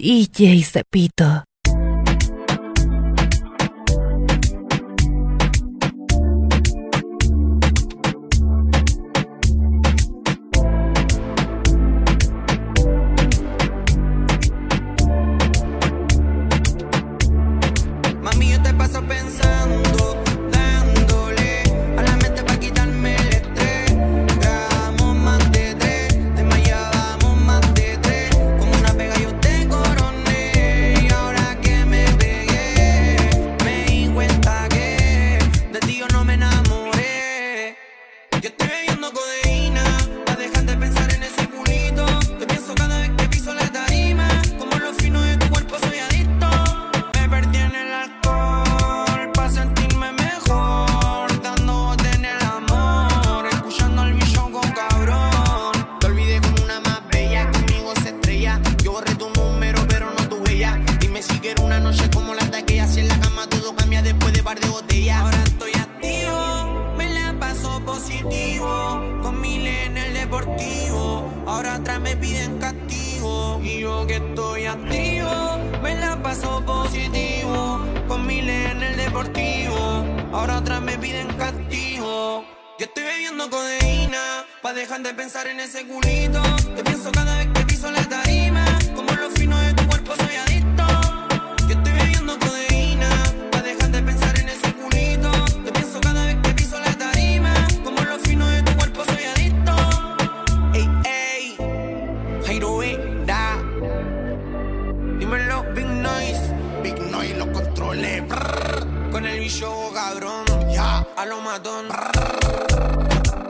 y Ide, Sepito. deportivo. Ahora atrás me piden castigo. Y yo que estoy activo, me la paso positivo. Con miles en el deportivo. Ahora atrás me piden castigo. Yo estoy bebiendo codeína, pa' dejar de pensar en ese culito. Te pienso cada vez que piso la tarima. Big Noise lo controlé. Brrr. Con el bicho cabrón. Ya. Yeah. A lo matón. Brrr.